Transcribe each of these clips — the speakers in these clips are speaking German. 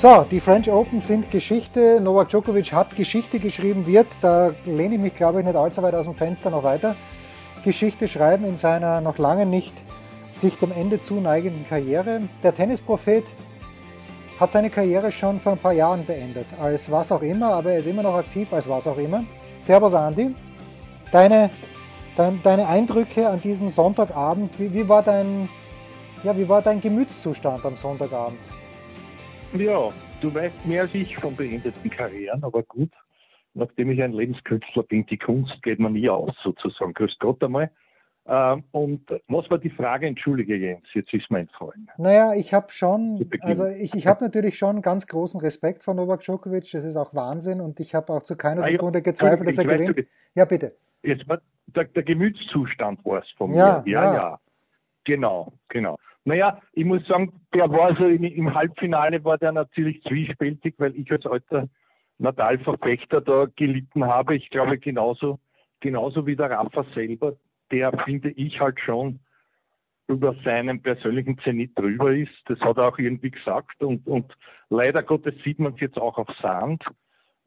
So, die French Open sind Geschichte. Novak Djokovic hat Geschichte geschrieben, wird, da lehne ich mich, glaube ich, nicht allzu weit aus dem Fenster noch weiter, Geschichte schreiben in seiner noch lange nicht sich dem Ende zuneigenden Karriere. Der Tennisprophet hat seine Karriere schon vor ein paar Jahren beendet, als was auch immer, aber er ist immer noch aktiv als was auch immer. Servus Andi, deine, dein, deine Eindrücke an diesem Sonntagabend, wie, wie, war dein, ja, wie war dein Gemütszustand am Sonntagabend? Ja, du weißt mehr als ich von beendeten Karrieren, aber gut, nachdem ich ein Lebenskünstler bin, die Kunst geht mir nie aus, sozusagen. Grüß Gott einmal. Ähm, und was war die Frage? Entschuldige Jens, jetzt ist mein Freund. Naja, ich habe schon, also ich, ich habe natürlich schon ganz großen Respekt vor Novak Djokovic, das ist auch Wahnsinn und ich habe auch zu keiner Sekunde gezweifelt, dass er gewinnt. Ja, bitte. Jetzt war der, der Gemütszustand war es von ja, mir. Ja, ja, ja. Genau, genau. Naja, ich muss sagen, der war so im, im Halbfinale war der natürlich zwiespältig, weil ich als alter Nadal-Verfechter da gelitten habe. Ich glaube genauso, genauso wie der Rafa selber, der finde ich halt schon über seinen persönlichen Zenit drüber ist. Das hat er auch irgendwie gesagt und, und leider Gottes sieht man es jetzt auch auf Sand.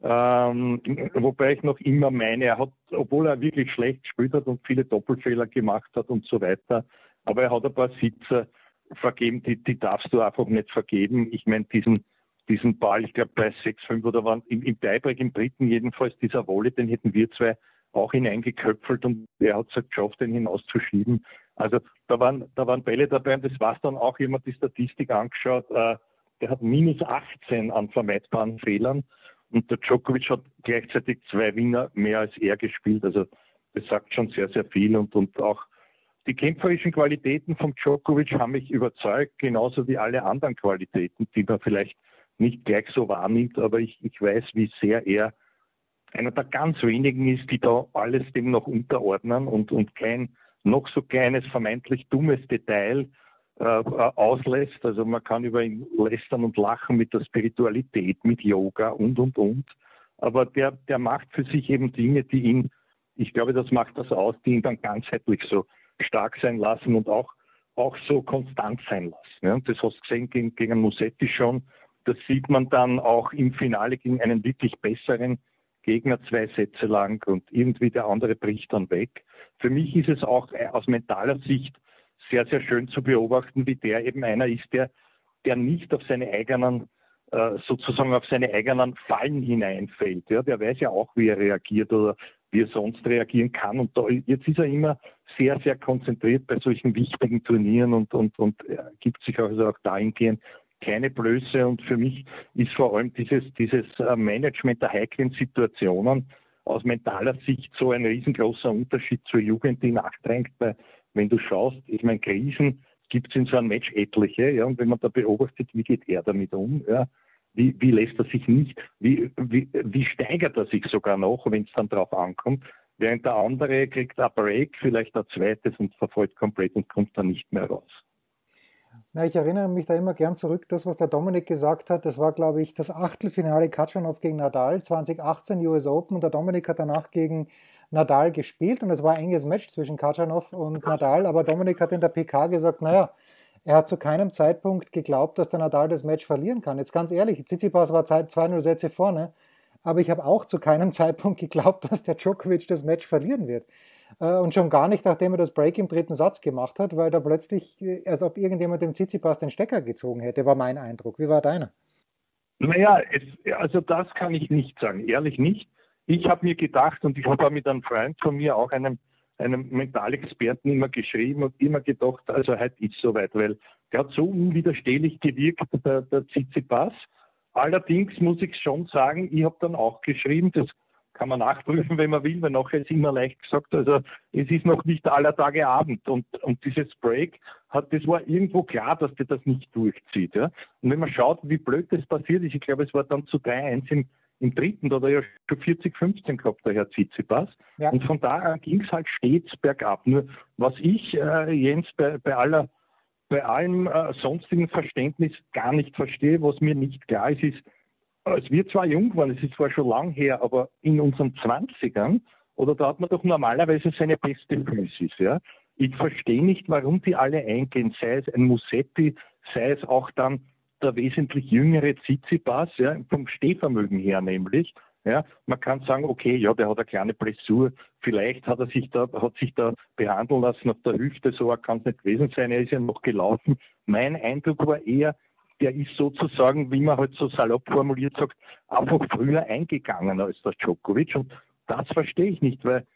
Ähm, wobei ich noch immer meine, er hat, obwohl er wirklich schlecht gespielt hat und viele Doppelfehler gemacht hat und so weiter, aber er hat ein paar Sitze vergeben, die, die darfst du einfach nicht vergeben. Ich meine, diesen, diesen Ball, ich glaube bei 6-5 oder wann, im, im Tiebreak, im dritten jedenfalls, dieser Wolle, den hätten wir zwei auch hineingeköpfelt und er hat es halt geschafft, den hinauszuschieben. Also da waren, da waren Bälle dabei und das war dann auch jemand die Statistik angeschaut, äh, der hat minus 18 an vermeidbaren Fehlern und der Djokovic hat gleichzeitig zwei Winner mehr als er gespielt. Also das sagt schon sehr, sehr viel und, und auch die kämpferischen Qualitäten von Djokovic haben mich überzeugt, genauso wie alle anderen Qualitäten, die man vielleicht nicht gleich so wahrnimmt, aber ich, ich weiß, wie sehr er einer der ganz wenigen ist, die da alles dem noch unterordnen und, und kein noch so kleines, vermeintlich dummes Detail äh, auslässt. Also man kann über ihn lästern und lachen mit der Spiritualität, mit Yoga und, und, und. Aber der, der macht für sich eben Dinge, die ihn, ich glaube, das macht das aus, die ihn dann ganzheitlich so stark sein lassen und auch, auch so konstant sein lassen. Ja, und das hast du gesehen gegen, gegen Musetti schon. Das sieht man dann auch im Finale gegen einen wirklich besseren Gegner zwei Sätze lang und irgendwie der andere bricht dann weg. Für mich ist es auch äh, aus mentaler Sicht sehr, sehr schön zu beobachten, wie der eben einer ist, der, der nicht auf seine eigenen, äh, sozusagen auf seine eigenen Fallen hineinfällt. Ja, der weiß ja auch, wie er reagiert oder wie er sonst reagieren kann. Und da, jetzt ist er immer sehr, sehr konzentriert bei solchen wichtigen Turnieren und, und, und gibt sich also auch dahingehend keine Blöße. Und für mich ist vor allem dieses, dieses äh, Management der heiklen Situationen aus mentaler Sicht so ein riesengroßer Unterschied zur Jugend, die nachdrängt. Weil wenn du schaust, ich meine, Krisen gibt es in so einem Match etliche, ja, und wenn man da beobachtet, wie geht er damit um, ja, wie, wie lässt er sich nicht, wie, wie, wie steigert er sich sogar noch, wenn es dann darauf ankommt, während der andere kriegt ein Break, vielleicht ein zweites und verfolgt komplett und kommt dann nicht mehr raus. Na, ich erinnere mich da immer gern zurück, das, was der Dominik gesagt hat, das war, glaube ich, das Achtelfinale Katschanov gegen Nadal, 2018 US Open. Und der Dominik hat danach gegen Nadal gespielt und es war ein enges Match zwischen Katschanov und Nadal. Aber Dominik hat in der PK gesagt, naja, er hat zu keinem Zeitpunkt geglaubt, dass der Nadal das Match verlieren kann. Jetzt ganz ehrlich, Tsitsipas war 2-0 Sätze vorne, aber ich habe auch zu keinem Zeitpunkt geglaubt, dass der Djokovic das Match verlieren wird. Äh, und schon gar nicht, nachdem er das Break im dritten Satz gemacht hat, weil da plötzlich, äh, als ob irgendjemand dem Tsitsipas den Stecker gezogen hätte, war mein Eindruck. Wie war deiner? Naja, es, also das kann ich nicht sagen, ehrlich nicht. Ich habe mir gedacht und ich habe mit einem Freund von mir, auch einem, einem Mentalexperten, immer geschrieben und immer gedacht, also heute ist soweit, weil der hat so unwiderstehlich gewirkt, der, der Tsitsipas. Allerdings muss ich schon sagen, ich habe dann auch geschrieben, das kann man nachprüfen, wenn man will, weil nachher ist immer leicht gesagt, also es ist noch nicht aller Tage Abend und, und dieses Break hat, das war irgendwo klar, dass der das nicht durchzieht. Ja? Und wenn man schaut, wie blöd das passiert ist, ich glaube, es war dann zu 3-1 im, Im dritten, da hat er ja schon 40, 15 gehabt, der Herr Tsitsipas. Ja. Und von da an ging es halt stets bergab. Nur was ich, äh, Jens, bei, bei aller bei allem äh, sonstigen Verständnis gar nicht verstehe, was mir nicht klar ist, ist, als wir zwar jung waren, es ist zwar schon lang her, aber in unseren Zwanzigern, oder da hat man doch normalerweise seine beste Physis, ja. Ich verstehe nicht, warum die alle eingehen, sei es ein Musetti, sei es auch dann der wesentlich jüngere Tsitsipas, ja, vom Stehvermögen her nämlich. Ja, man kann sagen, okay, ja, der hat eine kleine Blessur, vielleicht hat er sich da, hat sich da behandeln lassen auf der Hüfte, so kann es nicht gewesen sein, er ist ja noch gelaufen. Mein Eindruck war eher, der ist sozusagen, wie man halt so salopp formuliert sagt, einfach früher eingegangen als der Djokovic und das verstehe ich nicht, weil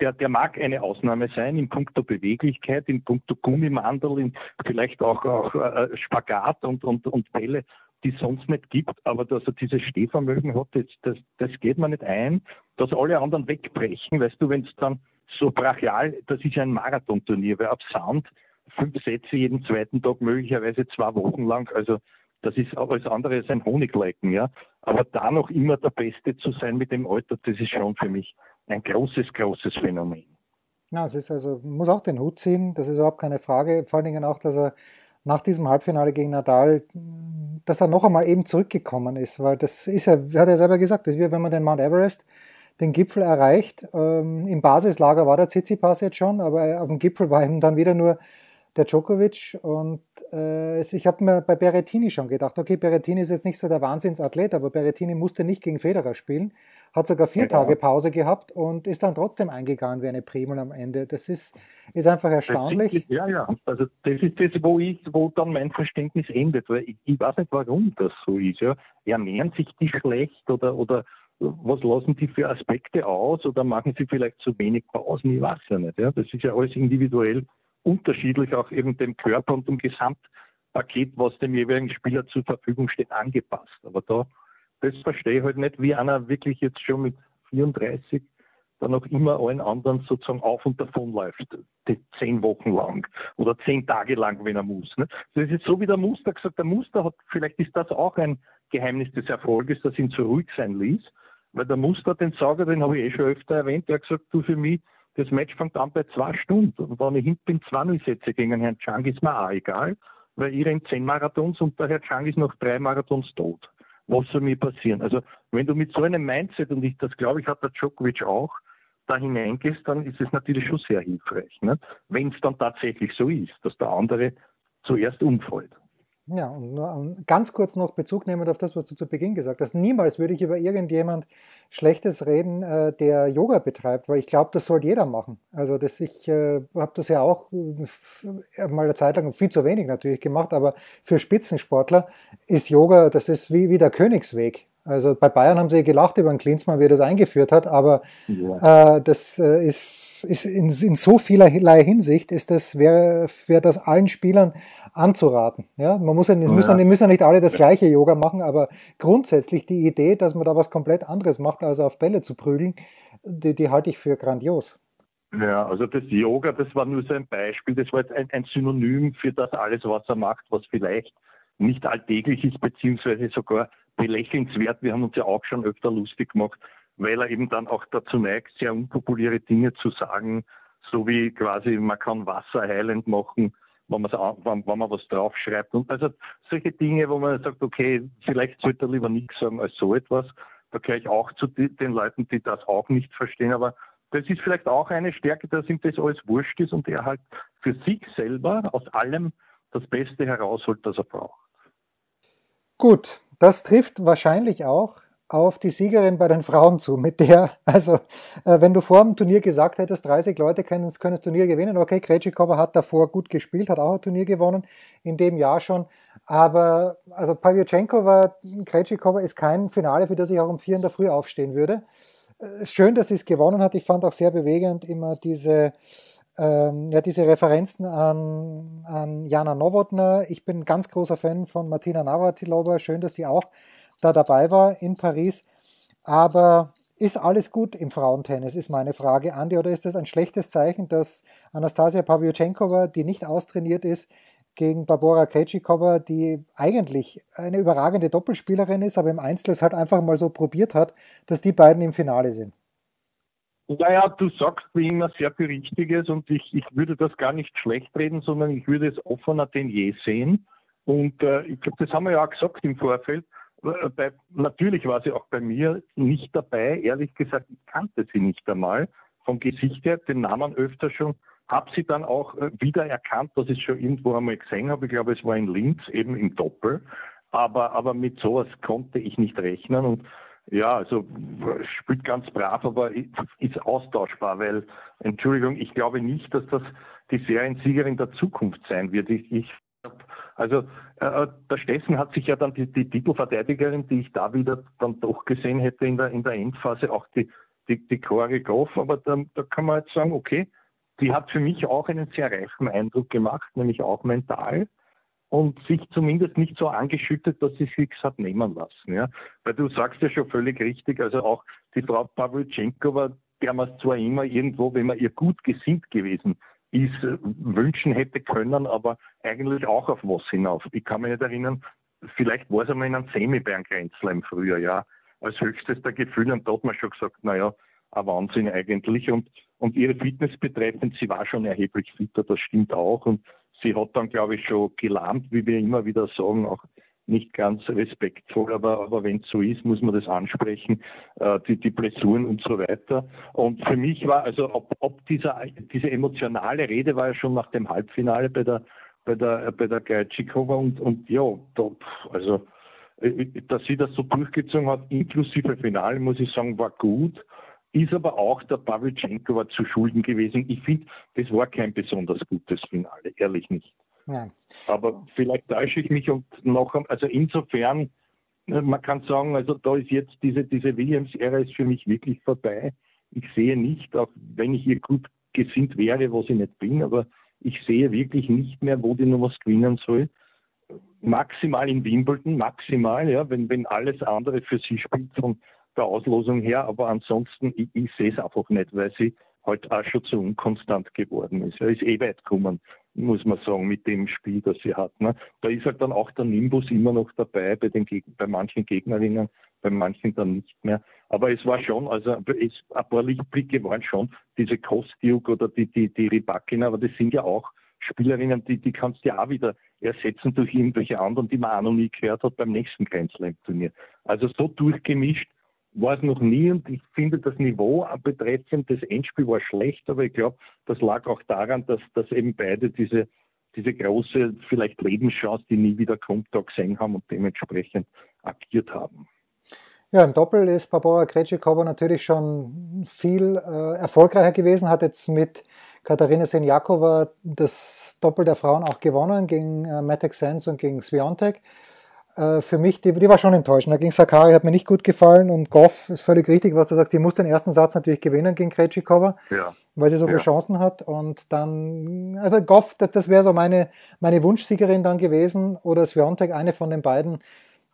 der, der mag eine Ausnahme sein in puncto Beweglichkeit, in puncto Gummimandel, in vielleicht auch, auch äh, Spagat und, und, und Bälle die es sonst nicht gibt, aber dass er dieses Stehvermögen hat, das, das, das geht mir nicht ein, dass alle anderen wegbrechen, weißt du, wenn es dann so brachial, das ist ja ein Marathonturnier, weil ab Sound fünf Sätze jeden zweiten Tag, möglicherweise zwei Wochen lang, also das ist alles andere als ein Honiglecken, ja. Aber da noch immer der Beste zu sein mit dem Alter, das ist schon für mich ein großes, großes Phänomen. Ja, es ist also, muss auch den Hut ziehen, das ist überhaupt keine Frage. Vor allen Dingen auch, dass er nach diesem Halbfinale gegen Nadal, dass er noch einmal eben zurückgekommen ist, weil das ist ja, hat er selber gesagt, das ist wie wenn man den Mount Everest, den Gipfel erreicht. Ähm, Im Basislager war der Tsitsipas jetzt schon, aber auf dem Gipfel war eben dann wieder nur der Djokovic und äh, ich habe mir bei Berrettini schon gedacht, okay, Berrettini ist jetzt nicht so der Wahnsinnsathlet, aber Berrettini musste nicht gegen Federer spielen, hat sogar vier ja, Tage Pause gehabt und ist dann trotzdem eingegangen wie eine Primel am Ende. Das ist, ist einfach erstaunlich. Ist, ja, ja, also das ist das, wo, ich, wo dann mein Verständnis endet, weil ich, ich weiß nicht, warum das so ist. Ja. Ernähren sich die schlecht oder, oder was lassen die für Aspekte aus oder machen sie vielleicht zu wenig Pausen? Ich weiß ja nicht. Ja. Das ist ja alles individuell unterschiedlich auch eben dem Körper und dem Gesamtpaket, was dem jeweiligen Spieler zur Verfügung steht, angepasst. Aber da, das verstehe ich halt nicht, wie einer wirklich jetzt schon mit 34 dann auch immer allen anderen sozusagen auf und davon läuft, die zehn Wochen lang oder zehn Tage lang, wenn er muss. Ne? Das ist so wie der Muster gesagt, der Muster hat, vielleicht ist das auch ein Geheimnis des Erfolges, dass ihn so ruhig sein ließ, weil der Muster, den Sauger, den habe ich eh schon öfter erwähnt, der hat gesagt, du für mich, das Match fängt an bei zwei Stunden. Und wenn ich hinten bin, zwei Null setze gegen Herrn Chang, ist mir auch egal, weil ich rennt zehn Marathons und der Herr Chang ist nach drei Marathons tot. Was soll mir passieren? Also, wenn du mit so einem Mindset, und ich, das glaube ich, hat der Djokovic auch, da hineingehst, dann ist es natürlich schon sehr hilfreich. Ne? Wenn es dann tatsächlich so ist, dass der andere zuerst umfällt. Ja, und ganz kurz noch Bezug nehmend auf das, was du zu Beginn gesagt hast. Niemals würde ich über irgendjemand Schlechtes reden, äh, der Yoga betreibt, weil ich glaube, das sollte jeder machen. Also das, ich äh, habe das ja auch äh, mal eine Zeit lang viel zu wenig natürlich gemacht, aber für Spitzensportler ist Yoga, das ist wie, wie der Königsweg. Also bei Bayern haben sie gelacht über den Klinsmann, wie er das eingeführt hat, aber ja. äh, das äh, ist, ist in, in, so vielerlei Hinsicht ist das, wäre wär das allen Spielern anzuraten. Ja, man muss ja, es müssen, ja. müssen ja nicht alle das gleiche Yoga machen, aber grundsätzlich die Idee, dass man da was komplett anderes macht, als auf Bälle zu prügeln, die, die halte ich für grandios. Ja, also das Yoga, das war nur so ein Beispiel, das war jetzt ein, ein Synonym für das alles, was er macht, was vielleicht nicht alltäglich ist, beziehungsweise sogar belächelnswert. Wir haben uns ja auch schon öfter lustig gemacht, weil er eben dann auch dazu neigt, sehr unpopuläre Dinge zu sagen, so wie quasi man kann Wasser heilend machen, wenn man, wenn, wenn man was draufschreibt. Und also solche Dinge, wo man sagt, okay, vielleicht sollte er lieber nichts sagen als so etwas. Da gehöre ich auch zu den Leuten, die das auch nicht verstehen. Aber das ist vielleicht auch eine Stärke, dass ihm das alles wurscht ist und er halt für sich selber aus allem das Beste herausholt, das er braucht. Gut, das trifft wahrscheinlich auch auf die Siegerin bei den Frauen zu, mit der, also äh, wenn du vor dem Turnier gesagt hättest, 30 Leute können, können das Turnier gewinnen, okay, Krejcikova hat davor gut gespielt, hat auch ein Turnier gewonnen, in dem Jahr schon, aber also Pavlyuchenkova, Krejcikova ist kein Finale, für das ich auch um vier in der Früh aufstehen würde. Äh, schön, dass sie es gewonnen hat, ich fand auch sehr bewegend immer diese ähm, ja, diese Referenzen an, an Jana Nowotna. Ich bin ein ganz großer Fan von Martina Navratilova. Schön, dass die auch da dabei war in Paris. Aber ist alles gut im Frauentennis, ist meine Frage. Andi, oder ist das ein schlechtes Zeichen, dass Anastasia Pavlyuchenkova, die nicht austrainiert ist, gegen Barbara Krejcikova, die eigentlich eine überragende Doppelspielerin ist, aber im Einzel es halt einfach mal so probiert hat, dass die beiden im Finale sind. Naja, du sagst wie immer sehr viel Richtiges und ich, ich würde das gar nicht schlecht reden, sondern ich würde es offener denn je sehen. Und äh, ich glaube, das haben wir ja auch gesagt im Vorfeld. Äh, bei, natürlich war sie auch bei mir nicht dabei. Ehrlich gesagt, ich kannte sie nicht einmal vom Gesicht her, den Namen öfter schon. Habe sie dann auch äh, wieder erkannt, dass ich schon irgendwo einmal gesehen habe. Ich glaube, es war in Linz, eben im Doppel. Aber, aber mit sowas konnte ich nicht rechnen. Und ja, also spielt ganz brav, aber ist austauschbar, weil, Entschuldigung, ich glaube nicht, dass das die Seriensiegerin der Zukunft sein wird. Ich, ich also äh, der Stessen hat sich ja dann die, die, Titelverteidigerin, die ich da wieder dann doch gesehen hätte in der, in der Endphase, auch die, die, die Chore Goff, aber dann, da kann man jetzt sagen, okay, die hat für mich auch einen sehr reifen Eindruck gemacht, nämlich auch mental und sich zumindest nicht so angeschüttet, dass sie sich hat nehmen lassen. Ja? Weil du sagst ja schon völlig richtig, also auch die Frau Pavlyuchenkova, war, der man zwar immer irgendwo, wenn man ihr gut gesinnt gewesen ist, wünschen hätte können, aber eigentlich auch auf was hinauf. Ich kann mich nicht erinnern, vielleicht war es einmal in einem semi bei im Frühjahr, ja, als höchstes der Gefühle und da hat man schon gesagt, naja, ein Wahnsinn eigentlich und, und ihre Fitness betreffend, sie war schon erheblich fitter, das stimmt auch und sie hat dann, glaube ich, schon gelahmt, wie wir immer wieder sagen, auch nicht ganz respektvoll, aber, aber wenn es so ist, muss man das ansprechen, äh, die, die Blessuren und so weiter. Und für mich war, also ob, ob dieser, diese emotionale Rede war ja schon nach dem Halbfinale bei der bei der bei der Gajcikova und, und ja, da, also äh, dass sie das so durchgezogen hat, inklusive Finale, muss ich sagen, war gut ist aber auch der Pavlyuchenkova zu Schulden gewesen. Ich finde, das war kein besonders gutes Finale, ehrlich nicht. Ja. Aber vielleicht täusche ich mich und noch, also insofern, äh, man kann sagen, also da ist jetzt diese, diese Williams-Ära ist für mich wirklich vorbei. Ich sehe nicht, auch wenn ich ihr gut gesinnt wäre, was ich nicht bin, aber ich sehe wirklich nicht mehr, wo die noch was gewinnen soll. Maximal in Wimbledon, maximal, ja, wenn, wenn alles andere für sie spielt von der Auslosung her, aber ansonsten, ich, ich sehe es einfach nicht, weil sie halt auch schon zu unkonstant geworden ist. Er ist eh weit gekommen, muss man sagen, mit dem Spiel, das sie hat. Ne? Da ist halt dann auch der Nimbus immer noch dabei, bei, den bei manchen Gegnerinnen, bei manchen dann nicht mehr. Aber es war schon, also es, ein paar Lichtblicke waren schon diese Kostiuk oder die, die, die Rybakina, aber das sind ja auch Spielerinnen, die, die kannst du ja auch wieder ersetzen durch irgendwelche anderen, die man auch noch nie gehört hat beim nächsten Grand Slam-Turnier. Also so durchgemischt war es noch nie und ich finde das Niveau betreffend das Endspiel war schlecht, aber ich glaube, das lag auch daran, dass, dass eben beide diese, diese große vielleicht Lebenschance, die nie wieder kommt, da gesehen haben und dementsprechend agiert haben. Ja, im Doppel ist Barbara Krejcikova natürlich schon viel äh, erfolgreicher gewesen, hat jetzt mit Katharina Senjakova das Doppel der Frauen auch gewonnen gegen äh, Matek Sands und gegen Sviontek. Äh, für mich, die, die war schon enttäuschend. Gegen Sakari hat mir nicht gut gefallen und Goff ist völlig richtig, was du sagst. Die muss den ersten Satz natürlich gewinnen gegen Krejcikova, ja. weil sie so viele ja. Chancen hat. Und dann, also Goff, das, das wäre so meine, meine Wunschsiegerin dann gewesen oder Sviontek, eine von den beiden.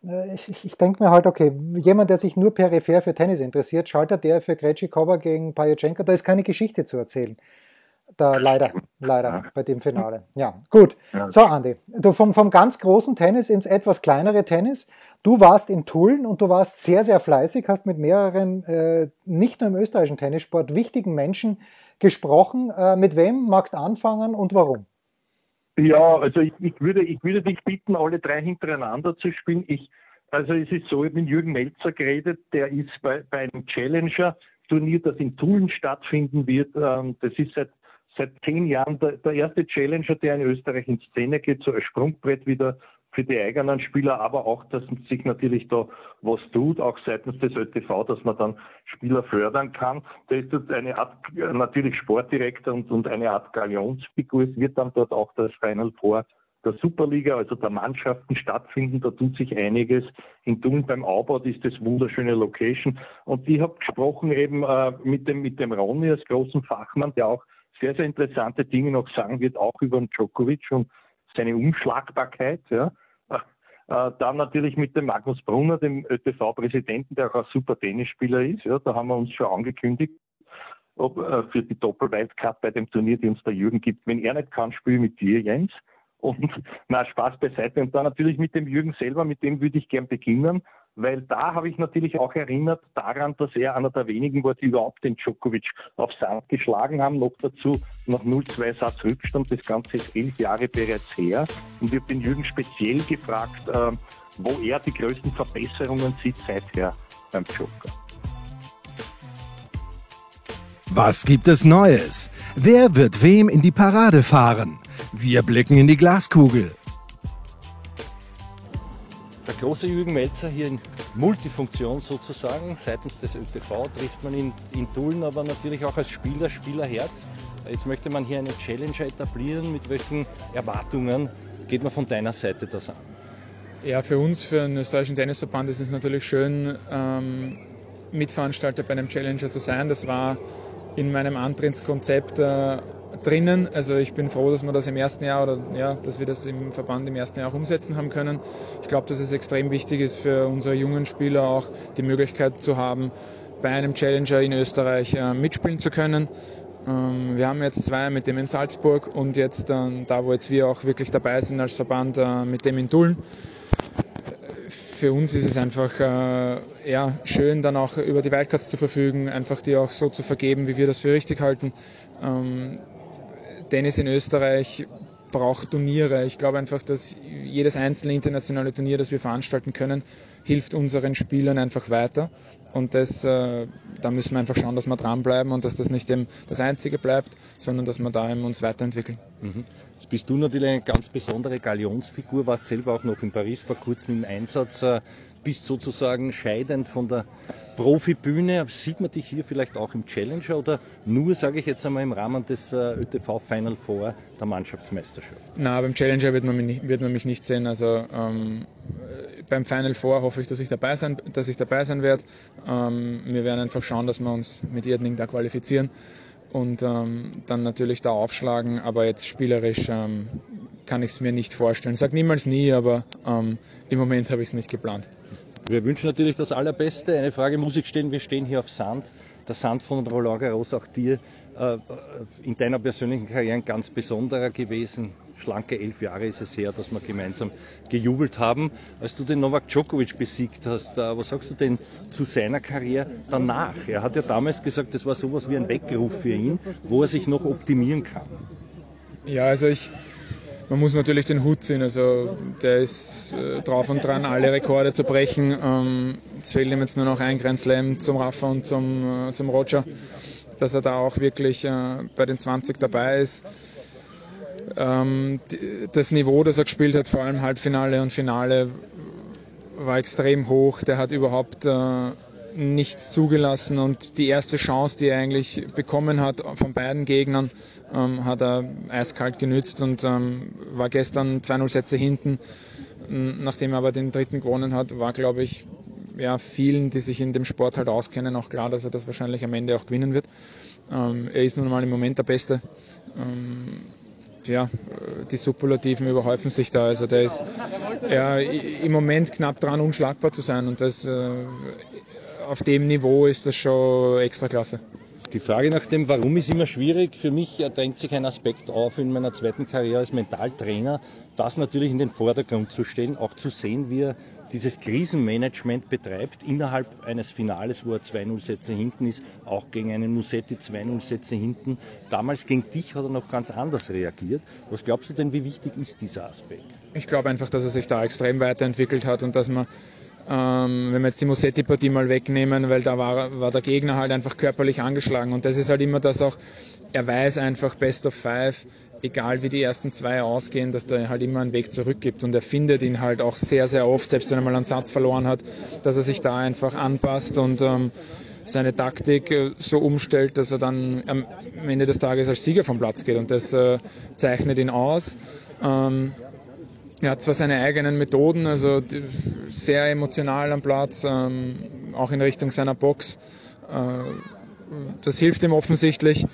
Äh, ich, ich denke mir halt, okay, jemand, der sich nur peripher für Tennis interessiert, schaltet der für Krejcikova gegen Pajachenko, da ist keine Geschichte zu erzählen. Da leider, leider ja. bei dem Finale. Ja, gut. Ja. So, Andi, du vom, vom ganz großen Tennis ins etwas kleinere Tennis. Du warst in Tulln und du warst sehr, sehr fleißig, hast mit mehreren, äh, nicht nur im österreichischen Tennissport, wichtigen Menschen gesprochen. Äh, mit wem magst du anfangen und warum? Ja, also ich, ich, würde, ich würde dich bitten, alle drei hintereinander zu spielen. Ich, also es ist so, ich habe mit Jürgen Melzer geredet, der ist bei, bei einem Challenger-Turnier, das in Tulln stattfinden wird. Ähm, das ist seit seit zehn Jahren der, der erste Challenger, der in Österreich in Szene geht, so ein Sprungbrett wieder für die eigenen Spieler, aber auch, dass sich natürlich da was tut, auch seitens des ÖTV, dass man dann Spieler fördern kann. Da ist dort eine Art, natürlich Sportdirektor und, und eine Art Galionsfigur. Es wird dann dort auch das Final Four der Superliga, also der Mannschaften stattfinden. Da tut sich einiges. In Thun beim Aubau ist das wunderschöne Location. Und ich habe gesprochen eben äh, mit dem, mit dem Ronny als großen Fachmann, der auch sehr, sehr interessante Dinge noch sagen wird, auch über den Djokovic und seine Unschlagbarkeit. Ja. Äh, dann natürlich mit dem Magnus Brunner, dem ÖTV-Präsidenten, der auch ein super Tennisspieler ist. Ja, da haben wir uns schon angekündigt, ob, äh, für die Doppel-Wildcard bei dem Turnier, die uns der Jürgen gibt. Wenn er nicht kann, spiele mit dir, Jens. Und na, Spaß beiseite. Und dann natürlich mit dem Jürgen selber, mit dem würde ich gern beginnen, weil da habe ich natürlich auch erinnert daran, dass er einer der wenigen war, die überhaupt den Djokovic auf Sand geschlagen haben. Noch dazu nach 0-2 Satz Rückstand. Das Ganze ist elf Jahre bereits her. Und ich habe den Jürgen speziell gefragt, äh, wo er die größten Verbesserungen sieht seither beim Joker. Was gibt es Neues? Wer wird wem in die Parade fahren? Wir blicken in die Glaskugel. Der große Jürgen Melzer hier in Multifunktion sozusagen. Seitens des ÖTV trifft man ihn in Tulln, aber natürlich auch als Spieler, Spielerherz. Jetzt möchte man hier eine Challenge etablieren. Mit welchen Erwartungen geht man von deiner Seite das an? Ja, für uns, für den österreichischen Tennisverband ist es natürlich schön, ähm, Mitveranstalter bei einem Challenger zu sein. Das war in meinem Antrittskonzept äh, drinnen. Also ich bin froh, dass wir das im ersten Jahr oder ja, dass wir das im Verband im ersten Jahr auch umsetzen haben können. Ich glaube, dass es extrem wichtig ist für unsere jungen Spieler auch die Möglichkeit zu haben, bei einem Challenger in Österreich äh, mitspielen zu können. Ähm, wir haben jetzt zwei mit dem in Salzburg und jetzt äh, da, wo jetzt wir auch wirklich dabei sind als Verband, äh, mit dem in Tulln für uns ist es einfach äh, ja, schön, dann auch über die Wildcards zu verfügen, einfach die auch so zu vergeben, wie wir das für richtig halten. Ähm, Tennis in Österreich braucht Turniere. Ich glaube einfach, dass jedes einzelne internationale Turnier, das wir veranstalten können, hilft unseren Spielern einfach weiter. Und das, äh, da müssen wir einfach schauen, dass wir dranbleiben und dass das nicht dem, das Einzige bleibt, sondern dass wir da eben uns weiterentwickeln. Mhm. Jetzt bist du natürlich eine ganz besondere Galionsfigur, warst selber auch noch in Paris vor kurzem im Einsatz, äh, bist sozusagen scheidend von der Profibühne. Sieht man dich hier vielleicht auch im Challenger oder nur, sage ich jetzt einmal, im Rahmen des äh, ÖTV Final Four der Mannschaftsmeisterschaft? Na, beim Challenger wird man mich nicht, wird man mich nicht sehen. Also ähm, beim Final Four hoffe ich, dass ich dabei sein, dass ich dabei sein werde. Ähm, wir werden einfach schauen, dass wir uns mit Irdening da qualifizieren und ähm, dann natürlich da aufschlagen. Aber jetzt spielerisch ähm, kann ich es mir nicht vorstellen. Sage niemals nie, aber ähm, im Moment habe ich es nicht geplant. Wir wünschen natürlich das Allerbeste. Eine Frage muss ich stellen. Wir stehen hier auf Sand. Der Sand von Roland Garros auch dir äh, in deiner persönlichen Karriere ein ganz besonderer gewesen. Schlanke elf Jahre ist es her, dass wir gemeinsam gejubelt haben. Als du den Novak Djokovic besiegt hast, äh, was sagst du denn zu seiner Karriere danach? Er hat ja damals gesagt, das war sowas wie ein Weckruf für ihn, wo er sich noch optimieren kann. Ja, also ich, man muss natürlich den Hut ziehen. Also der ist äh, drauf und dran, alle Rekorde zu brechen. Ähm, es fehlt ihm jetzt nur noch ein Grand Slam zum Rafa und zum, äh, zum Roger, dass er da auch wirklich äh, bei den 20 dabei ist. Ähm, das Niveau, das er gespielt hat, vor allem Halbfinale und Finale, war extrem hoch. Der hat überhaupt äh, nichts zugelassen und die erste Chance, die er eigentlich bekommen hat von beiden Gegnern, ähm, hat er eiskalt genützt und ähm, war gestern 2-0 Sätze hinten. Nachdem er aber den dritten gewonnen hat, war, glaube ich, ja, vielen, die sich in dem Sport halt auskennen, auch klar, dass er das wahrscheinlich am Ende auch gewinnen wird. Ähm, er ist nun mal im Moment der Beste. Ähm, ja, die Superlativen überhäufen sich da. Also der ist ja, im Moment knapp dran, unschlagbar zu sein. Und das, äh, auf dem Niveau ist das schon extra klasse. Die Frage nach dem Warum ist immer schwierig. Für mich drängt sich ein Aspekt auf in meiner zweiten Karriere als Mentaltrainer, das natürlich in den Vordergrund zu stellen, auch zu sehen, wie er dieses Krisenmanagement betreibt innerhalb eines Finales, wo er 2-0 Sätze hinten ist, auch gegen einen Musetti 2-0 Sätze hinten. Damals gegen dich hat er noch ganz anders reagiert. Was glaubst du denn, wie wichtig ist dieser Aspekt? Ich glaube einfach, dass er sich da extrem weiterentwickelt hat und dass man ähm, wenn wir jetzt die Musetti-Partie mal wegnehmen, weil da war, war der Gegner halt einfach körperlich angeschlagen. Und das ist halt immer das auch, er weiß einfach Best of Five, egal wie die ersten zwei ausgehen, dass da halt immer einen Weg zurück gibt. Und er findet ihn halt auch sehr, sehr oft, selbst wenn er mal einen Satz verloren hat, dass er sich da einfach anpasst und ähm, seine Taktik äh, so umstellt, dass er dann am Ende des Tages als Sieger vom Platz geht. Und das äh, zeichnet ihn aus. Ähm, er hat zwar seine eigenen Methoden, also sehr emotional am Platz, ähm, auch in Richtung seiner Box. Äh, das hilft ihm offensichtlich.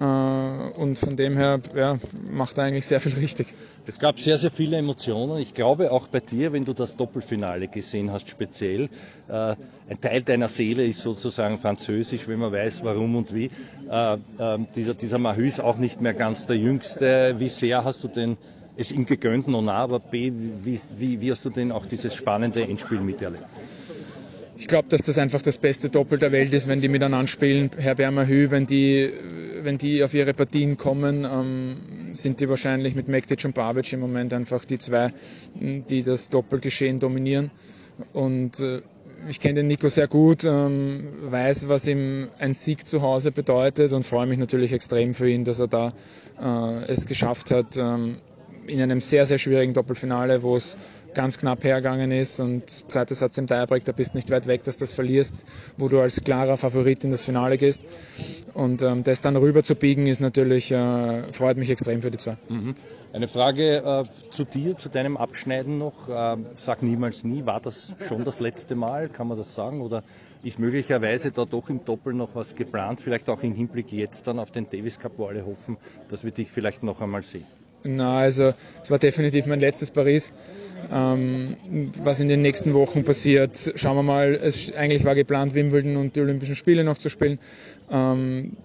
Äh, und von dem her ja, macht er eigentlich sehr viel richtig. Es gab sehr, sehr viele Emotionen. Ich glaube auch bei dir, wenn du das Doppelfinale gesehen hast, speziell. Äh, ein Teil deiner Seele ist sozusagen französisch, wenn man weiß, warum und wie. Äh, äh, dieser, dieser Mahü ist auch nicht mehr ganz der Jüngste. Wie sehr hast du den es ihm gegönnt, nah, aber B, wie, wie, wie hast du denn auch dieses spannende Endspiel miterlebt? Ich glaube, dass das einfach das beste Doppel der Welt ist, wenn die miteinander spielen. Herr Bermerhü, wenn die, wenn die auf ihre Partien kommen, ähm, sind die wahrscheinlich mit Mektic und Babic im Moment einfach die zwei, die das Doppelgeschehen dominieren. Und äh, ich kenne den Nico sehr gut, ähm, weiß, was ihm ein Sieg zu Hause bedeutet und freue mich natürlich extrem für ihn, dass er da äh, es geschafft hat, ähm, in einem sehr, sehr schwierigen Doppelfinale, wo es ganz knapp hergegangen ist und zweiter Satz im Tiebreak, da bist nicht weit weg, dass du das verlierst, wo du als klarer Favorit in das Finale gehst. Und ähm, das dann rüber zu biegen, ist natürlich, äh, freut mich extrem für die zwei. Mhm. Eine Frage äh, zu dir, zu deinem Abschneiden noch. Äh, sag niemals nie, war das schon das letzte Mal, kann man das sagen? Oder ist möglicherweise da doch im Doppel noch was geplant, vielleicht auch im Hinblick jetzt dann auf den Davis Cup, wo alle hoffen, dass wir dich vielleicht noch einmal sehen? Na, also es war definitiv mein letztes Paris. Ähm, was in den nächsten Wochen passiert, schauen wir mal. Es, eigentlich war geplant, Wimbledon und die Olympischen Spiele noch zu spielen. Ähm,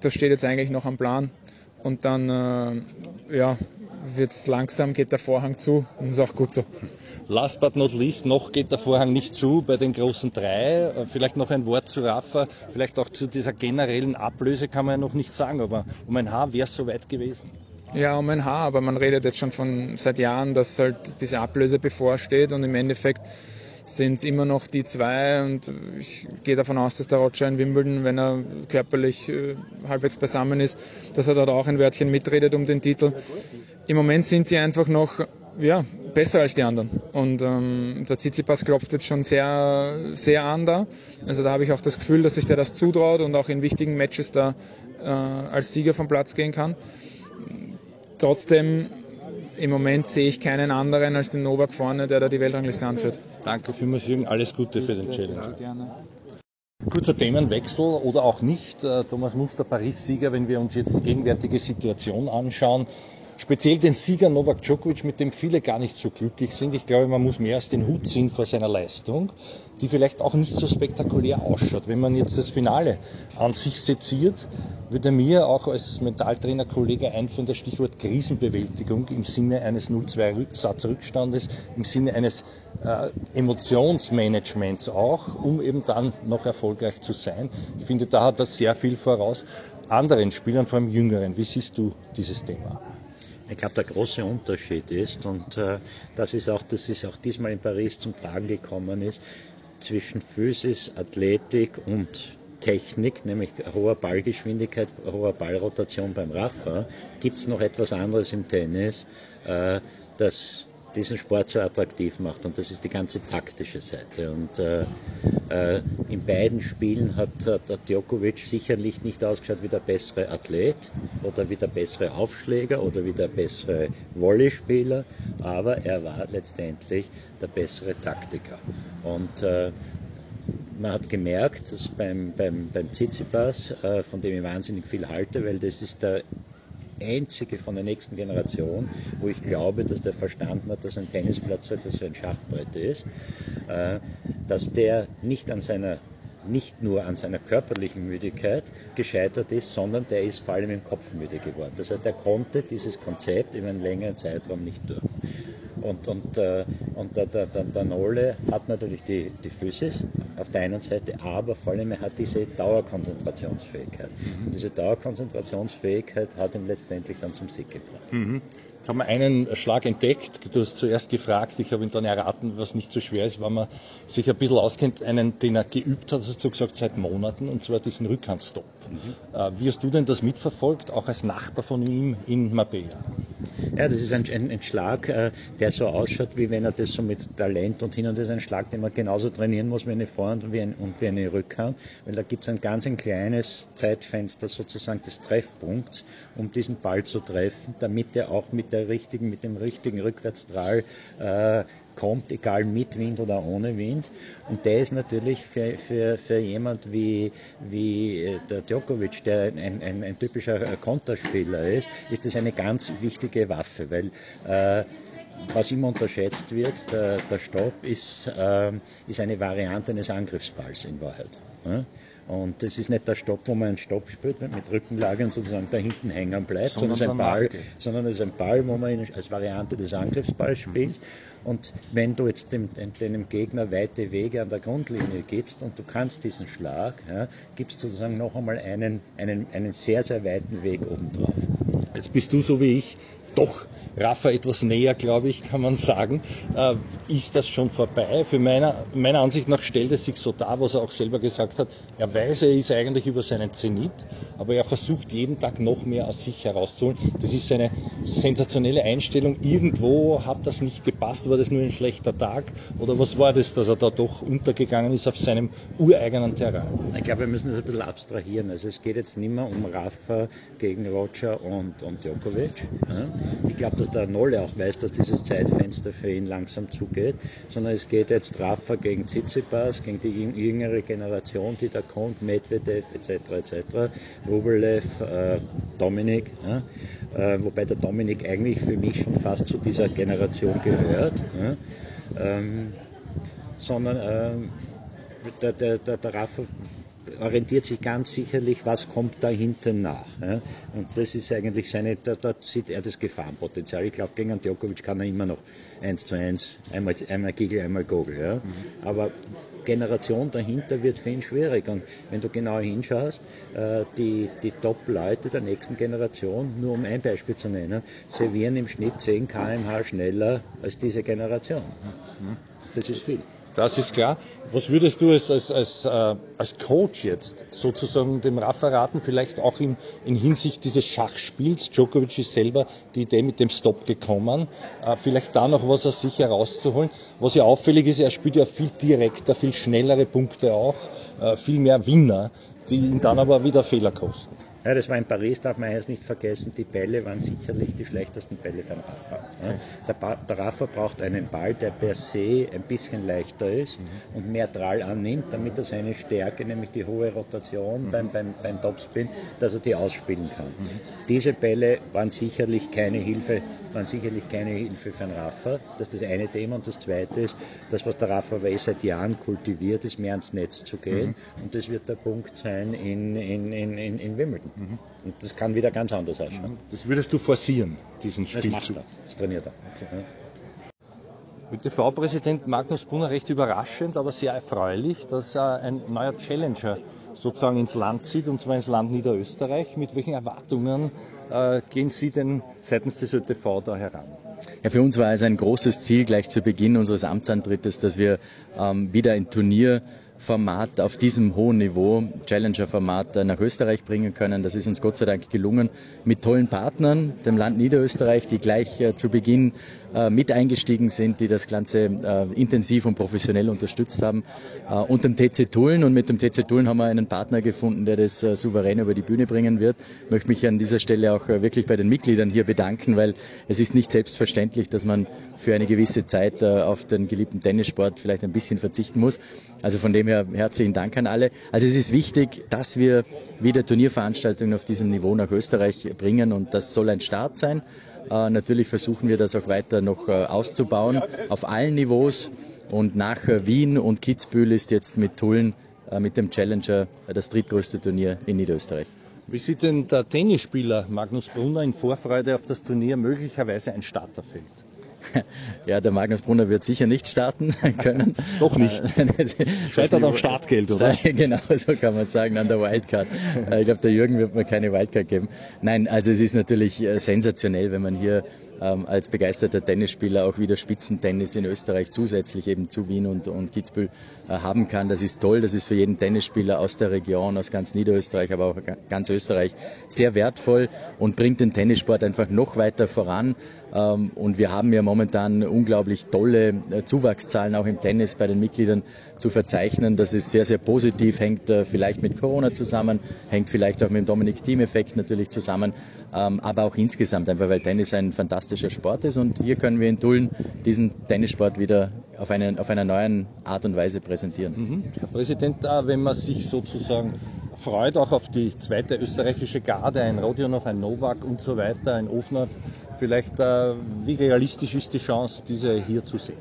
das steht jetzt eigentlich noch am Plan. Und dann, äh, ja, wird's langsam, geht der Vorhang zu. Und ist auch gut so. Last but not least, noch geht der Vorhang nicht zu bei den großen drei. Äh, vielleicht noch ein Wort zu Rafa, vielleicht auch zu dieser generellen Ablöse kann man ja noch nicht sagen, aber um ein Haar wäre es soweit gewesen. Ja, um ein Haar, aber man redet jetzt schon von seit Jahren, dass halt diese Ablöse bevorsteht und im Endeffekt sind es immer noch die zwei und ich gehe davon aus, dass der Roger in Wimbledon, wenn er körperlich äh, halbwegs beisammen ist, dass er dort auch ein Wörtchen mitredet um den Titel. Im Moment sind die einfach noch ja, besser als die anderen. Und ähm, der Tsitsipas klopft jetzt schon sehr, sehr an da. Also da habe ich auch das Gefühl, dass sich der das zutraut und auch in wichtigen Matches da äh, als Sieger vom Platz gehen kann. Trotzdem, im Moment sehe ich keinen anderen als den Novak vorne, der da die Weltrangliste anführt. Danke vielmals, Jürgen. Alles Gute für den Challenge. Gerne. Kurzer Themenwechsel oder auch nicht. Äh, Thomas Munster, Paris-Sieger, wenn wir uns jetzt die gegenwärtige Situation anschauen speziell den Sieger Novak Djokovic, mit dem viele gar nicht so glücklich sind. Ich glaube, man muss mehr als den Hut ziehen vor seiner Leistung, die vielleicht auch nicht so spektakulär ausschaut. Wenn man jetzt das Finale an sich seziert, würde mir auch als Mentaltrainer-Kollege einfallen das Stichwort Krisenbewältigung im Sinne eines 0-2-Satzrückstandes, im Sinne eines äh, Emotionsmanagements auch, um eben dann noch erfolgreich zu sein. Ich finde, da hat er sehr viel voraus anderen Spielern, vor allem jüngeren. Wie siehst du dieses Thema? Ich glaube, der große Unterschied ist, und äh, das ist auch, das ist auch diesmal in Paris zum Tragen gekommen ist, zwischen Physis, Athletik und Technik, nämlich hoher Ballgeschwindigkeit, hoher Ballrotation beim Raffer, gibt es noch etwas anderes im Tennis, äh, das diesen Sport so attraktiv macht. Und das ist die ganze taktische Seite. Und äh, äh, in beiden Spielen hat, hat Djokovic sicherlich nicht ausgeschaut wie der bessere Athlet oder wie der bessere Aufschläger oder wie der bessere Volleyspieler, aber er war letztendlich der bessere Taktiker. Und äh, man hat gemerkt, dass beim, beim, beim Tsitsipas, äh, von dem ich wahnsinnig viel halte, weil das ist der einzige von der nächsten Generation, wo ich glaube, dass der verstanden hat, dass ein Tennisplatz so etwas wie ein Schachbrett ist, äh, dass der nicht an seiner nicht nur an seiner körperlichen Müdigkeit gescheitert ist, sondern der ist vor allem im Kopf müde geworden. Das heißt, er konnte dieses Konzept über einen längeren Zeitraum nicht durch. Und, und, äh, und der, der, der, der Nolle hat natürlich die, die Physis auf der einen Seite, aber vor allem er hat diese Dauerkonzentrationsfähigkeit. Mhm. Und diese Dauerkonzentrationsfähigkeit hat ihn letztendlich dann zum Sieg gebracht. Mhm. Jetzt haben wir einen Schlag entdeckt. Du hast zuerst gefragt, ich habe ihn dann erraten, was nicht so schwer ist, weil man sich ein bisschen auskennt, einen, den er geübt hat, hast du gesagt, seit Monaten, und zwar diesen Rückhandstopp. Mhm. Äh, wie hast du denn das mitverfolgt, auch als Nachbar von ihm in Mabea? Ja, das ist ein, ein, ein Schlag, äh, der so ausschaut, wie wenn er das so mit Talent und hin und das ist ein Schlag, den man genauso trainieren muss wie eine Vorhand und wie, ein, und wie eine Rückhand, weil da gibt es ein ganz ein kleines Zeitfenster sozusagen des Treffpunkts, um diesen Ball zu treffen, damit er auch mit der richtigen, mit dem richtigen Rückwärtsstrahl äh, kommt, egal mit Wind oder ohne Wind. Und der ist natürlich für, für, für jemand wie, wie äh, der Djokovic, der ein, ein, ein typischer Konterspieler ist, ist das eine ganz wichtige Waffe, weil äh, was immer unterschätzt wird, der, der Stopp ist, äh, ist eine Variante eines Angriffsballs in Wahrheit. Ja? Und das ist nicht der Stopp, wo man einen Stopp spielt, mit Rückenlage und sozusagen da hinten hängen bleibt, sondern, sondern, es, ist ein Ball, sondern es ist ein Ball, wo man als Variante des Angriffsballs spielt. Und wenn du jetzt dem, dem, deinem Gegner weite Wege an der Grundlinie gibst und du kannst diesen Schlag, ja, gibst sozusagen noch einmal einen, einen, einen sehr, sehr weiten Weg obendrauf. Jetzt bist du so wie ich doch Rafa etwas näher, glaube ich, kann man sagen. Äh, ist das schon vorbei? Für meiner, meiner Ansicht nach stellt es sich so dar, was er auch selber gesagt hat. Er weiß, er ist eigentlich über seinen Zenit, aber er versucht jeden Tag noch mehr aus sich herauszuholen. Das ist seine sensationelle Einstellung. Irgendwo hat das nicht gepasst, war das nur ein schlechter Tag oder was war das, dass er da doch untergegangen ist auf seinem ureigenen Terrain? Ich glaube, wir müssen das ein bisschen abstrahieren. Also es geht jetzt nicht mehr um Rafa gegen Roger und, und Djokovic. Ich glaube, dass der Nolle auch weiß, dass dieses Zeitfenster für ihn langsam zugeht, sondern es geht jetzt Rafa gegen Tsitsipas, gegen die jüngere Generation, die da kommt, Medvedev etc. etc., Rublev, äh, Dominik, äh, wobei der Dominik eigentlich für mich schon fast zu dieser Generation gehört, ja? ähm, sondern ähm, der, der, der, der Rafa orientiert sich ganz sicherlich, was kommt da hinten nach. Ja? Und das ist eigentlich seine, da, da sieht er das Gefahrenpotenzial. Ich glaube, gegen Djokovic kann er immer noch 1 zu 1, einmal, einmal Giegel, einmal Gogel. Ja? Mhm. Aber Generation dahinter wird für ihn schwierig. Und wenn du genau hinschaust, äh, die, die Top-Leute der nächsten Generation, nur um ein Beispiel zu nennen, servieren im Schnitt 10 kmh schneller als diese Generation. Mhm. Das ist viel. Das ist klar. Was würdest du als, als, als, äh, als Coach jetzt sozusagen dem Rafa raten, vielleicht auch in, in Hinsicht dieses Schachspiels? Djokovic ist selber die Idee mit dem Stop gekommen. Äh, vielleicht da noch was aus sich herauszuholen. Was ja auffällig ist, er spielt ja viel direkter, viel schnellere Punkte auch, äh, viel mehr Winner, die ihn dann aber wieder Fehler kosten. Ja, das war in Paris, darf man jetzt nicht vergessen, die Bälle waren sicherlich die schlechtesten Bälle für den Rafa. Ja. Der, der, Rafa braucht einen Ball, der per se ein bisschen leichter ist mhm. und mehr Drall annimmt, damit er seine Stärke, nämlich die hohe Rotation mhm. beim, beim, beim Topspin, dass er die ausspielen kann. Mhm. Diese Bälle waren sicherlich keine Hilfe waren sicherlich keine Hilfe für den Rafa. Das ist das eine Thema. Und das zweite ist, das, was der Rafa weiß, seit Jahren kultiviert, ist mehr ans Netz zu gehen. Mhm. Und das wird der Punkt sein in, in, in, in, in Wimbledon. Mhm. Und das kann wieder ganz anders ausschauen. Das würdest du forcieren, diesen Spielzug? Das macht er. Das trainiert er. Okay. Ja. ÖTV-Präsident Magnus Brunner recht überraschend, aber sehr erfreulich, dass ein neuer Challenger sozusagen ins Land zieht, und zwar ins Land Niederösterreich. Mit welchen Erwartungen äh, gehen Sie denn seitens des ÖTV da heran? Ja, für uns war es ein großes Ziel gleich zu Beginn unseres Amtsantrittes, dass wir ähm, wieder ein Turnier Format auf diesem hohen Niveau, Challenger-Format, nach Österreich bringen können. Das ist uns Gott sei Dank gelungen mit tollen Partnern, dem Land Niederösterreich, die gleich äh, zu Beginn äh, mit eingestiegen sind, die das Ganze äh, intensiv und professionell unterstützt haben. Äh, und dem TC Tulln. Und mit dem TC Tulln haben wir einen Partner gefunden, der das äh, souverän über die Bühne bringen wird. Ich möchte mich an dieser Stelle auch äh, wirklich bei den Mitgliedern hier bedanken, weil es ist nicht selbstverständlich, dass man für eine gewisse Zeit äh, auf den geliebten Tennissport vielleicht ein bisschen verzichten muss. Also von dem her herzlichen Dank an alle. Also es ist wichtig, dass wir wieder Turnierveranstaltungen auf diesem Niveau nach Österreich bringen und das soll ein Start sein. Äh, natürlich versuchen wir das auch weiter noch äh, auszubauen auf allen Niveaus. Und nach äh, Wien und Kitzbühel ist jetzt mit Tulln, mit dem Challenger, das drittgrößte Turnier in Niederösterreich. Wie sieht denn der Tennisspieler Magnus Brunner in Vorfreude auf das Turnier möglicherweise ein Starterfeld? Ja, der Magnus Brunner wird sicher nicht starten können. Doch nicht. Scheitert am Startgeld, oder? Genau, so kann man sagen, an der Wildcard. Ich glaube, der Jürgen wird mir keine Wildcard geben. Nein, also es ist natürlich äh, sensationell, wenn man hier ähm, als begeisterter Tennisspieler auch wieder Spitzentennis in Österreich zusätzlich eben zu Wien und, und Kitzbühel äh, haben kann. Das ist toll, das ist für jeden Tennisspieler aus der Region, aus ganz Niederösterreich, aber auch ganz Österreich sehr wertvoll und bringt den Tennissport einfach noch weiter voran. Ähm, und wir haben ja momentan unglaublich tolle äh, Zuwachszahlen auch im Tennis bei den Mitgliedern zu verzeichnen. Das ist sehr, sehr positiv, hängt äh, vielleicht mit Corona zusammen, hängt vielleicht auch mit dem Dominik-Team-Effekt natürlich zusammen, ähm, aber auch insgesamt einfach, weil Tennis ein fantastischer Sport ist und hier können wir in Tulln diesen Tennissport wieder auf, einen, auf einer neuen Art und Weise präsentieren. Mhm. Herr Präsident, wenn man sich sozusagen freut auch auf die zweite österreichische Garde, ein Rodionov, ein Novak und so weiter, ein Ofner, vielleicht äh, wie realistisch ist die Chance, diese hier zu sehen?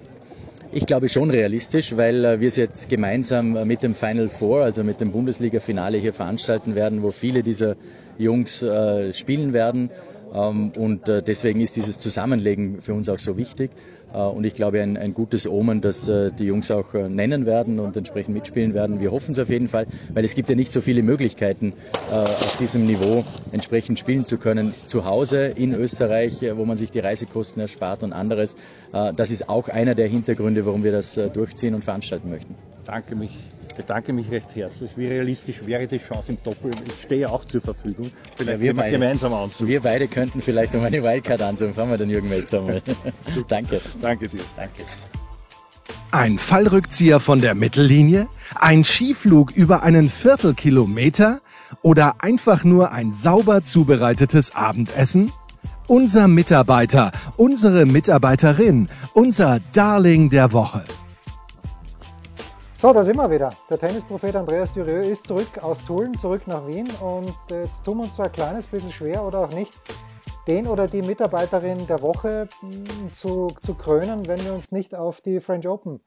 Ich glaube schon realistisch, weil äh, wir es jetzt gemeinsam äh, mit dem Final Four, also mit dem Bundesliga-Finale hier veranstalten werden, wo viele dieser Jungs äh, spielen werden. Ähm, und äh, deswegen ist dieses Zusammenlegen für uns auch so wichtig. Äh, und ich glaube, ein, ein gutes Omen, das äh, die Jungs auch nennen werden und entsprechend mitspielen werden. Wir hoffen es auf jeden Fall, weil es gibt ja nicht so viele Möglichkeiten, auf diesem Niveau entsprechend spielen zu können. Zu Hause in Österreich, wo man sich die Reisekosten erspart und anderes. Das ist auch einer der Hintergründe, warum wir das durchziehen und veranstalten möchten. Danke mich bedanke mich recht herzlich. Wie realistisch wäre die Chance im Doppel? Ich stehe auch zur Verfügung. Vielleicht ja, wir beide, gemeinsam ansuchen. Wir beide könnten vielleicht um eine Wildcard ansuchen. Fangen wir den Jürgen Melzer mal. Danke. Danke dir. Danke. Ein Fallrückzieher von der Mittellinie? Ein Skiflug über einen Viertelkilometer? Oder einfach nur ein sauber zubereitetes Abendessen? Unser Mitarbeiter, unsere Mitarbeiterin, unser Darling der Woche. So, da sind wir wieder. Der Tennisprophet Andreas Dürieu ist zurück aus Tulln, zurück nach Wien und jetzt tun wir uns ein kleines bisschen schwer oder auch nicht, den oder die Mitarbeiterin der Woche hm, zu, zu krönen, wenn wir uns nicht auf die French Open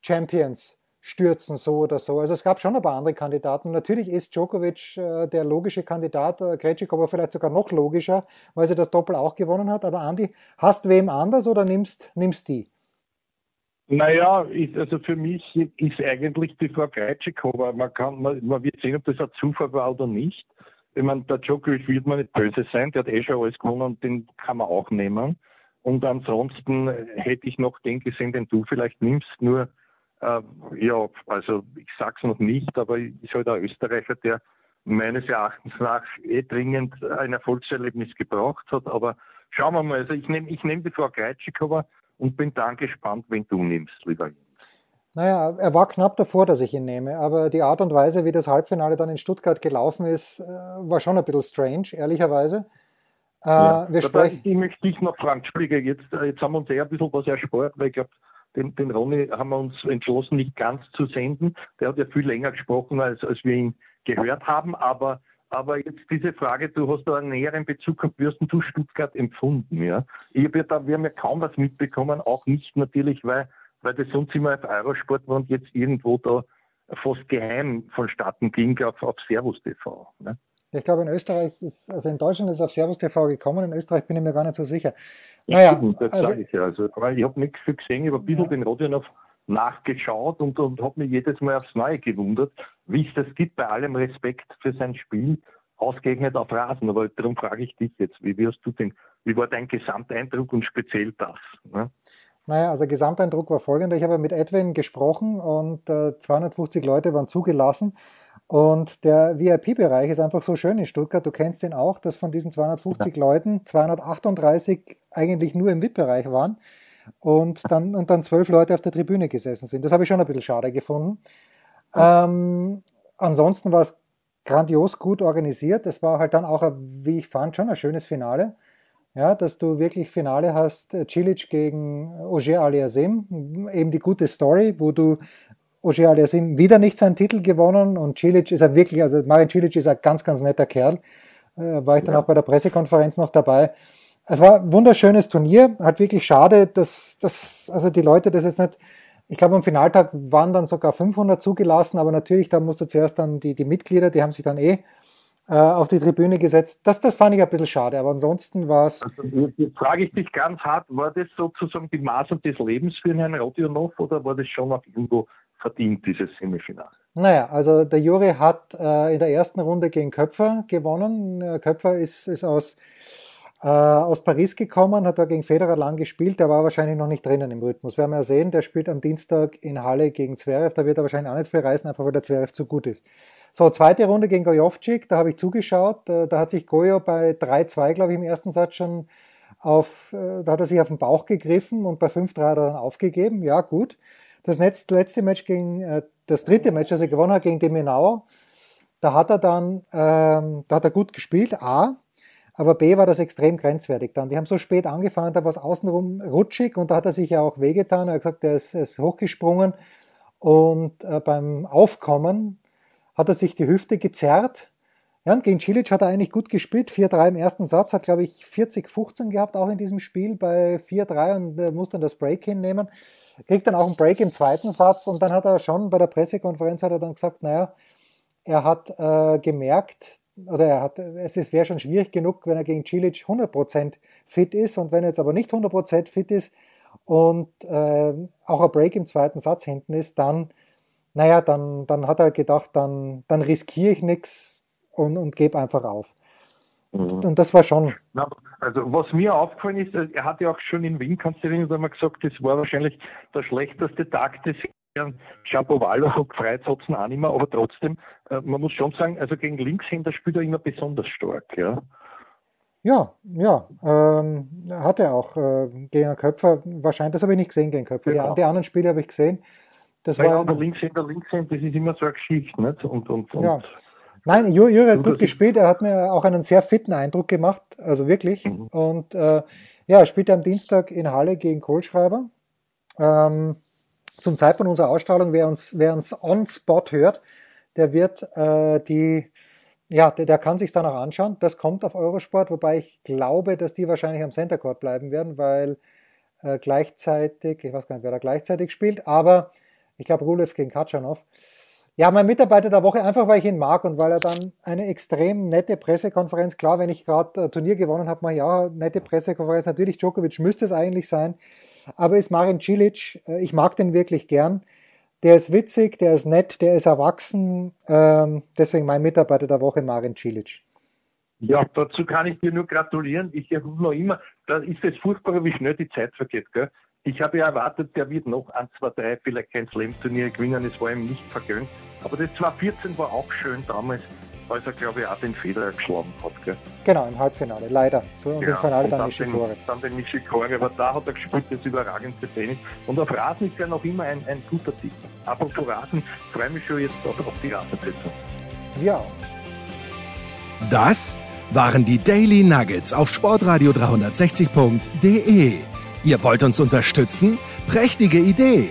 Champions stürzen, so oder so. Also es gab schon ein paar andere Kandidaten. Natürlich ist Djokovic äh, der logische Kandidat, äh, aber vielleicht sogar noch logischer, weil sie das Doppel auch gewonnen hat. Aber Andi, hast wem anders oder nimmst, nimmst die? Naja, ich, also für mich ist eigentlich die Frau Greitschikova, man kann, man, man wird sehen, ob das ein Zufall war oder nicht. Ich meine, der Djokovic wird man nicht böse sein, der hat eh schon alles gewonnen und den kann man auch nehmen. Und ansonsten hätte ich noch den gesehen, den du vielleicht nimmst, nur, äh, ja, also ich sag's noch nicht, aber ist halt ein Österreicher, der meines Erachtens nach eh dringend ein Erfolgserlebnis gebraucht hat, aber schauen wir mal, also ich nehme ich nehm die Frau Greitschikova, und bin dann gespannt, wenn du nimmst, lieber Jens. Naja, er war knapp davor, dass ich ihn nehme, aber die Art und Weise, wie das Halbfinale dann in Stuttgart gelaufen ist, äh, war schon ein bisschen strange, ehrlicherweise. Äh, ja, wir sprechen. Ich möchte dich noch fragen, Entschuldige, jetzt, äh, jetzt haben wir uns eher ein bisschen was erspart, weil ich glaube, den, den Ronny haben wir uns entschlossen, nicht ganz zu senden. Der hat ja viel länger gesprochen, als, als wir ihn gehört haben, aber aber jetzt diese Frage, du hast da einen näheren Bezug gehabt, wie hast du Stuttgart empfunden? Ja? Ich habe ja da, wir haben ja kaum was mitbekommen, auch nicht natürlich, weil, weil das sonst immer auf Eurosport war und jetzt irgendwo da fast geheim vonstatten ging auf, auf Servus TV. Ne? Ich glaube, in Österreich ist, also in Deutschland ist es auf Servus TV gekommen, in Österreich bin ich mir gar nicht so sicher. Naja, ja, das also, sage ich ja. Also, ich habe nichts viel gesehen, ich habe ein bisschen ja. den Rodionov nachgeschaut und, und habe mich jedes Mal aufs Neue gewundert, wie es das gibt, bei allem Respekt für sein Spiel, ausgerechnet auf Rasen. Aber darum frage ich dich jetzt, wie wirst du denn, wie war dein Gesamteindruck und speziell das? Ne? Naja, also Gesamteindruck war folgender. Ich habe mit Edwin gesprochen und äh, 250 Leute waren zugelassen. Und der VIP-Bereich ist einfach so schön in Stuttgart. Du kennst den auch, dass von diesen 250 ja. Leuten 238 eigentlich nur im VIP-Bereich waren und dann, und dann zwölf Leute auf der Tribüne gesessen sind. Das habe ich schon ein bisschen schade gefunden. Ähm, ansonsten war es grandios gut organisiert. Es war halt dann auch, wie ich fand, schon ein schönes Finale. Ja, dass du wirklich Finale hast, äh, Cilic gegen Ogier Aliasim, eben die gute Story, wo du Ogier Aliasim wieder nicht seinen Titel gewonnen und Cilic ist er wirklich, also Marin Cilic ist ein ganz, ganz netter Kerl. Äh, war ich dann ja. auch bei der Pressekonferenz noch dabei. Es war ein wunderschönes Turnier, halt wirklich schade, dass, dass also die Leute das jetzt nicht, ich glaube am Finaltag waren dann sogar 500 zugelassen, aber natürlich, da musst du zuerst dann die, die Mitglieder, die haben sich dann eh äh, auf die Tribüne gesetzt. Das, das fand ich ein bisschen schade, aber ansonsten war es... Also, jetzt frage ich dich ganz hart, war das sozusagen die Maße des Lebens für Herrn Rodionov oder war das schon noch irgendwo verdient, dieses Semifinale? Naja, also der Juri hat äh, in der ersten Runde gegen Köpfer gewonnen. Äh, Köpfer ist, ist aus aus Paris gekommen, hat da gegen Federer lang gespielt, der war wahrscheinlich noch nicht drinnen im Rhythmus. Werden wir ja sehen, der spielt am Dienstag in Halle gegen Zverev, da wird er wahrscheinlich auch nicht viel reisen, einfach weil der Zverev zu gut ist. So, zweite Runde gegen Gojovcik, da habe ich zugeschaut, da, da hat sich Gojo bei 3-2, glaube ich, im ersten Satz schon auf, äh, da hat er sich auf den Bauch gegriffen und bei 5-3 hat er dann aufgegeben, ja gut. Das letzte Match gegen, äh, das dritte Match, das er gewonnen hat gegen Demenauer, da hat er dann, ähm, da hat er gut gespielt, A, aber B war das extrem grenzwertig dann. Die haben so spät angefangen, da war es außenrum rutschig und da hat er sich ja auch wehgetan. Er hat gesagt, er ist, er ist hochgesprungen und äh, beim Aufkommen hat er sich die Hüfte gezerrt. Ja, und gegen Cilic hat er eigentlich gut gespielt. 4-3 im ersten Satz, hat, glaube ich, 40-15 gehabt, auch in diesem Spiel bei 4-3 und äh, muss dann das Break hinnehmen. Kriegt dann auch einen Break im zweiten Satz und dann hat er schon bei der Pressekonferenz hat er dann gesagt, naja, er hat äh, gemerkt, oder er hat, es wäre schon schwierig genug, wenn er gegen Cilic 100% fit ist und wenn er jetzt aber nicht 100% fit ist und äh, auch ein Break im zweiten Satz hinten ist, dann, naja, dann, dann hat er gedacht, dann, dann riskiere ich nichts und, und gebe einfach auf. Mhm. Und das war schon. Also was mir aufgefallen ist, er hat ja auch schon in Wien, kannst du dir mal gesagt, das war wahrscheinlich der schlechteste Tag des Chapovalo gefreut hat es auch nicht mehr, aber trotzdem, äh, man muss schon sagen, also gegen Linkshänder spielt er immer besonders stark, ja. Ja, ja, ähm, hat er auch äh, gegen Köpfer, wahrscheinlich, das habe ich nicht gesehen gegen Köpfer, ja. die, die, anderen Spiele habe ich gesehen. Das Weil war, der Linkshänder, Linkshänder, das ist immer so eine Geschichte, nicht? Und, und, und ja. Nein, Juri hat gut gespielt. Er hat mir auch einen sehr fitten Eindruck gemacht, also wirklich. Mhm. Und äh, ja, er spielt am Dienstag in Halle gegen Kohlschreiber. Ähm, zum Zeitpunkt unserer Ausstrahlung, wer uns, wer uns on Spot hört, der wird äh, die, ja, der, der kann sich dann auch anschauen. Das kommt auf Eurosport, wobei ich glaube, dass die wahrscheinlich am Center Court bleiben werden, weil äh, gleichzeitig, ich weiß gar nicht, wer da gleichzeitig spielt, aber ich glaube Rulev gegen Katschanov. Ja, mein Mitarbeiter der Woche, einfach weil ich ihn mag und weil er dann eine extrem nette Pressekonferenz, klar, wenn ich gerade Turnier gewonnen habe, mal ja, nette Pressekonferenz, natürlich Djokovic müsste es eigentlich sein, aber ist Marin Cilic, äh, ich mag den wirklich gern. Der ist witzig, der ist nett, der ist erwachsen, ähm, deswegen mein Mitarbeiter der Woche, Marin Cilic. Ja, dazu kann ich dir nur gratulieren. Ich erhole noch immer, da ist es furchtbar, wie schnell die Zeit vergeht. Gell? Ich habe ja erwartet, der wird noch 1, 2, 3 vielleicht kein Slam-Turnier gewinnen. Es war ihm nicht vergönnt. Aber das 2014 war auch schön damals, als er, glaube ich, auch den Federer geschlagen hat. Gell? Genau, im Halbfinale, leider. So, und ja, im Finale dann, dann Nishikori. Dann den Nishikori, aber da hat er gespielt, das überragendste Tennis. Und auf Rasen ist ja noch immer ein, ein guter Titel. Apropos Rasen, freue mich schon jetzt auf, auf die Rasenplätze. Ja. Das waren die Daily Nuggets auf sportradio 360.de. Ihr wollt uns unterstützen? Prächtige Idee!